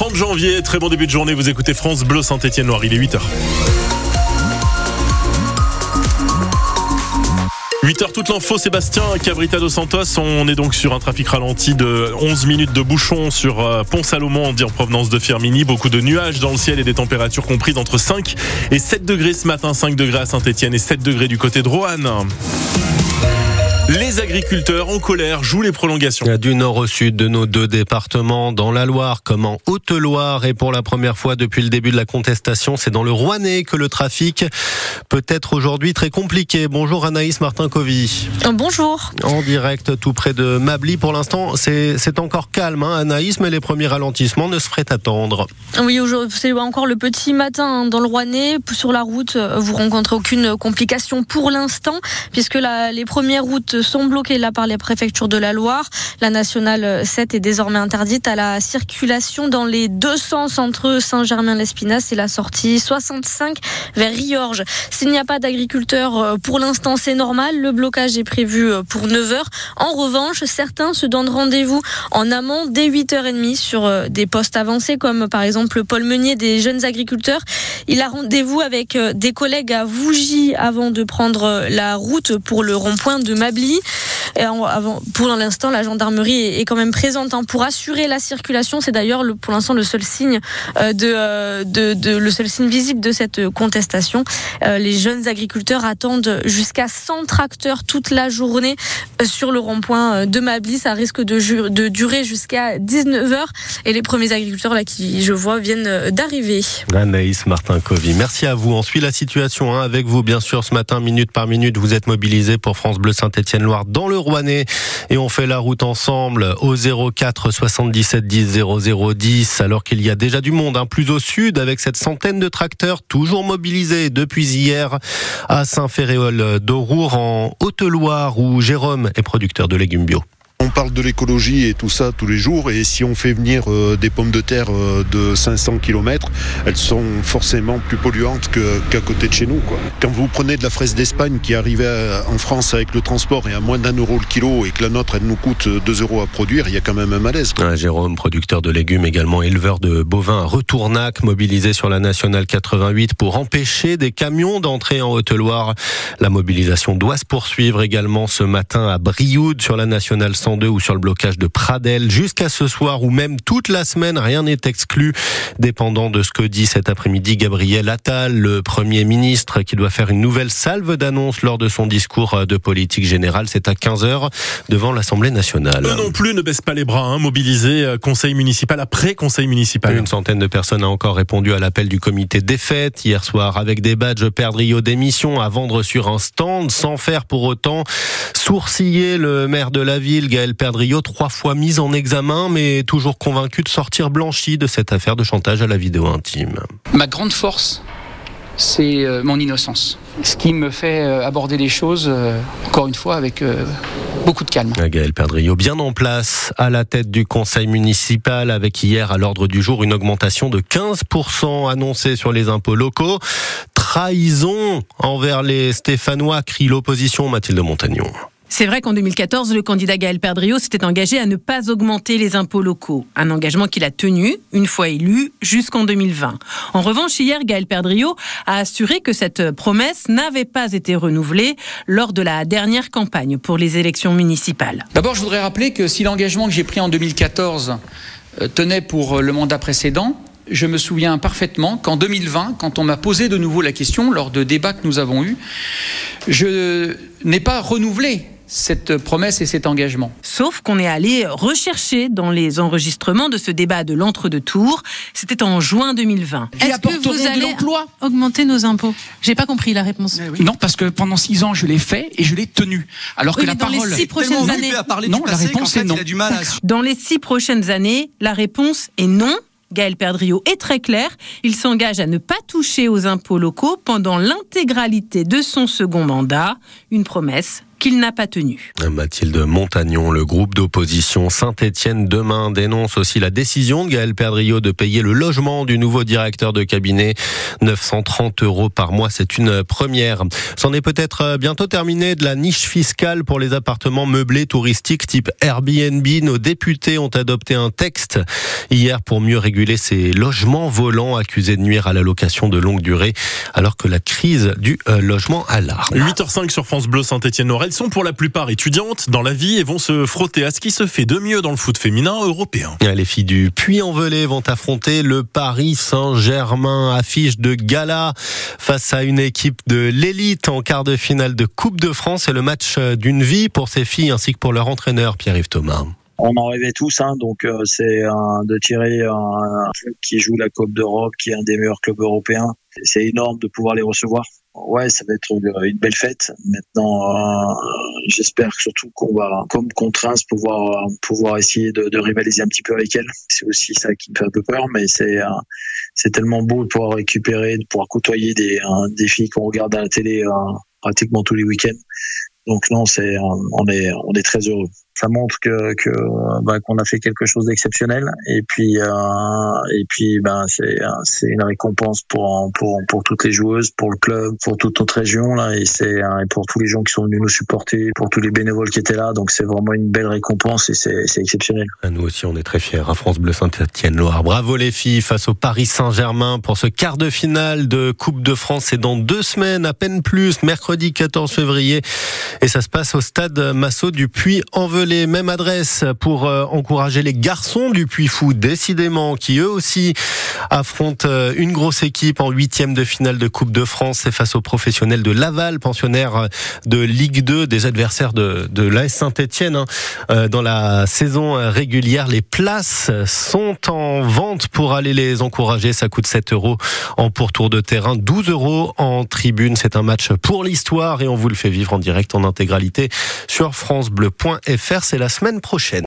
30 janvier. Très bon début de journée. Vous écoutez France Bleu Saint-Étienne-Loire. Il est 8h. 8h toute l'info, Sébastien Cabrita dos Santos. On est donc sur un trafic ralenti de 11 minutes de bouchon sur euh, Pont-Salomon en provenance de Firmini. Beaucoup de nuages dans le ciel et des températures comprises entre 5 et 7 degrés ce matin. 5 degrés à Saint-Etienne et 7 degrés du côté de Roanne. Les agriculteurs en colère jouent les prolongations. Du nord au sud de nos deux départements, dans la Loire comme en Haute-Loire, et pour la première fois depuis le début de la contestation, c'est dans le Rouennais que le trafic peut être aujourd'hui très compliqué. Bonjour Anaïs Martin-Covy. Bonjour. En direct tout près de Mably, pour l'instant c'est encore calme hein, Anaïs, mais les premiers ralentissements ne se feraient attendre. Oui, c'est encore le petit matin hein, dans le Rouennais. Sur la route, vous rencontrez aucune complication pour l'instant, puisque les premières routes sont bloqués là par les préfectures de la Loire. La nationale 7 est désormais interdite à la circulation dans les deux sens entre Saint-Germain-l'Espinasse et la sortie 65 vers Riorges. S'il n'y a pas d'agriculteurs euh, pour l'instant, c'est normal. Le blocage est prévu euh, pour 9 h En revanche, certains se donnent rendez-vous en amont dès 8h30 sur euh, des postes avancés comme par exemple Paul Meunier des jeunes agriculteurs. Il a rendez-vous avec des collègues à Vougy avant de prendre la route pour le rond-point de Mably. Italie. Pour l'instant, la gendarmerie est, quand même présente hein, pour assurer la circulation. C'est d'ailleurs pour l'instant le seul signe euh, euh, le seul signe visible de cette contestation. Euh, les jeunes agriculteurs attendent jusqu'à 100 tracteurs toute la journée sur le rond-point de Mably. Ça risque de, durer jusqu'à 19 h et les premiers agriculteurs là qui je vois viennent d'arriver. Anaïs Martin Covy, merci à vous. On suit la situation hein, avec vous bien sûr ce matin minute par minute. Vous êtes mobilisés pour France Bleu Saint-Étienne loire dans le Rouennais et on fait la route ensemble au 04 77 10 00 10 alors qu'il y a déjà du monde hein, plus au sud avec cette centaine de tracteurs toujours mobilisés depuis hier à Saint-Féréol d'Aurour en Haute-Loire où Jérôme est producteur de légumes bio. On parle de l'écologie et tout ça tous les jours et si on fait venir euh, des pommes de terre euh, de 500 km, elles sont forcément plus polluantes qu'à côté de chez nous. Quand vous prenez de la fraise d'Espagne qui arrivait en France avec le transport et à moins d'un euro le kilo et que la nôtre elle nous coûte 2 euros à produire, il y a quand même un malaise. Jérôme, producteur de légumes, également éleveur de bovins Retournac, mobilisé sur la nationale 88 pour empêcher des camions d'entrer en Haute-Loire. La mobilisation doit se poursuivre également ce matin à Brioude sur la nationale 100 ou sur le blocage de Pradel. Jusqu'à ce soir ou même toute la semaine, rien n'est exclu, dépendant de ce que dit cet après-midi Gabriel Attal, le Premier ministre, qui doit faire une nouvelle salve d'annonce lors de son discours de politique générale. C'est à 15h devant l'Assemblée nationale. Eux non plus ne baissent pas les bras, hein, mobilisés euh, conseil municipal après conseil municipal. Une centaine de personnes a encore répondu à l'appel du comité des fêtes hier soir avec des badges perdrio d'émission à vendre sur un stand sans faire pour autant sourciller le maire de la ville, Gaël Perdriau, trois fois mis en examen, mais toujours convaincu de sortir blanchi de cette affaire de chantage à la vidéo intime. Ma grande force, c'est euh, mon innocence. Ce qui me fait euh, aborder les choses, euh, encore une fois, avec beaucoup de calme. Gaël Perdriau, bien en place à la tête du conseil municipal, avec hier à l'ordre du jour une augmentation de 15% annoncée sur les impôts locaux. Trahison envers les Stéphanois, crie l'opposition, Mathilde Montagnon. C'est vrai qu'en 2014, le candidat Gaël Perdriau s'était engagé à ne pas augmenter les impôts locaux. Un engagement qu'il a tenu, une fois élu, jusqu'en 2020. En revanche, hier, Gaël Perdriau a assuré que cette promesse n'avait pas été renouvelée lors de la dernière campagne pour les élections municipales. D'abord, je voudrais rappeler que si l'engagement que j'ai pris en 2014 euh, tenait pour euh, le mandat précédent, je me souviens parfaitement qu'en 2020, quand on m'a posé de nouveau la question lors de débats que nous avons eus, je n'ai pas renouvelé cette promesse et cet engagement. Sauf qu'on est allé rechercher dans les enregistrements de ce débat de l'entre-deux tours. C'était en juin 2020. Est-ce que vous allez augmenter nos impôts? J'ai pas compris la réponse. Non, parce que pendant six ans, je l'ai fait et je l'ai tenu. Alors que la dans parole. les six prochaines années. Non, la réponse est non. Dans les six prochaines années, la réponse est non. Gaël Perdriau est très clair. Il s'engage à ne pas toucher aux impôts locaux pendant l'intégralité de son second mandat. Une promesse qu'il n'a pas tenu. Mathilde Montagnon, le groupe d'opposition Saint-Étienne demain dénonce aussi la décision de Gaël Perdriau de payer le logement du nouveau directeur de cabinet. 930 euros par mois, c'est une première. C'en est peut-être bientôt terminé de la niche fiscale pour les appartements meublés touristiques type Airbnb. Nos députés ont adopté un texte hier pour mieux réguler ces logements volants accusés de nuire à la location de longue durée alors que la crise du euh, logement alarme. 8h05 sur France Bleu Saint-Étienne-Nord. Elles sont pour la plupart étudiantes dans la vie et vont se frotter à ce qui se fait de mieux dans le foot féminin européen. Les filles du Puy-en-Velay vont affronter le Paris Saint-Germain. Affiche de gala face à une équipe de l'élite en quart de finale de Coupe de France. C'est le match d'une vie pour ces filles ainsi que pour leur entraîneur Pierre-Yves Thomas on en rêvait tous, hein, donc euh, c'est de tirer un, un, club qui joue la Coupe d'Europe, qui est un des meilleurs clubs européens. C'est énorme de pouvoir les recevoir. Ouais, ça va être une belle fête. Maintenant, euh, j'espère surtout qu'on va, comme contrainte, pouvoir pouvoir essayer de, rivaliser un petit peu avec elles. C'est aussi ça qui me fait un peu peur, mais c'est euh, c'est tellement beau de pouvoir récupérer, de pouvoir côtoyer des, des filles qu'on regarde à la télé pratiquement tous les week-ends. Donc non, c'est on est on est très heureux. Ça montre que que bah, qu'on a fait quelque chose d'exceptionnel. Et puis euh, et puis ben c'est c'est une récompense pour pour pour toutes les joueuses pour le club pour toute notre région là. Et c'est pour tous les gens qui sont venus nous supporter pour tous les bénévoles qui étaient là. Donc c'est vraiment une belle récompense et c'est c'est exceptionnel. Nous aussi on est très fiers. À France Bleu Saint-Étienne Loire bravo les filles face au Paris Saint-Germain pour ce quart de finale de Coupe de France. C'est dans deux semaines à peine plus mercredi 14 février et ça se passe au stade Massot du Puy-en-Velay les mêmes adresses pour euh, encourager les garçons du Puy Fou, décidément, qui eux aussi affrontent euh, une grosse équipe en huitième de finale de Coupe de France. C'est face aux professionnels de Laval, pensionnaires de Ligue 2, des adversaires de, de l'AS Saint-Etienne. Hein. Euh, dans la saison régulière, les places sont en vente pour aller les encourager. Ça coûte 7 euros en pourtour de terrain, 12 euros en tribune. C'est un match pour l'histoire et on vous le fait vivre en direct intégralité sur francebleu.fr c'est la semaine prochaine.